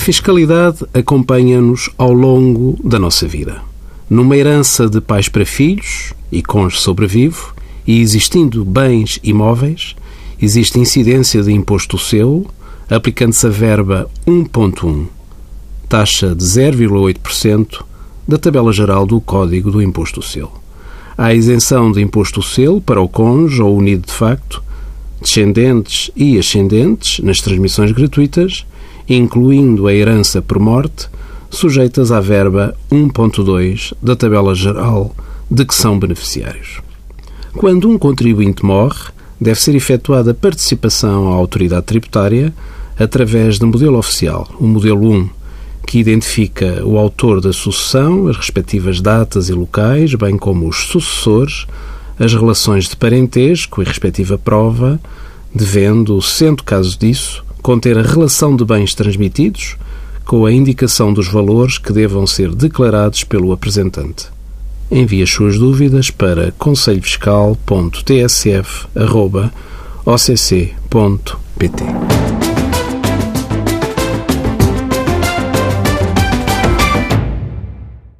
fiscalidade acompanha-nos ao longo da nossa vida. Numa herança de pais para filhos e cônjuge sobrevivo, e existindo bens imóveis, existe incidência de imposto seu, aplicando-se a verba 1.1, taxa de 0,8% da tabela geral do Código do Imposto Seu. Há isenção de imposto selo para o cônjuge ou unido de facto, descendentes e ascendentes nas transmissões gratuitas, incluindo a herança por morte, sujeitas à verba 1.2 da tabela geral de que são beneficiários. Quando um contribuinte morre, deve ser efetuada participação à autoridade tributária através do modelo oficial, o modelo 1, que identifica o autor da sucessão, as respectivas datas e locais, bem como os sucessores, as relações de parentesco e respectiva prova, devendo, sendo caso disso, conter a relação de bens transmitidos com a indicação dos valores que devam ser declarados pelo apresentante. Envie as suas dúvidas para conselhofiscal.tsf.occ.pt.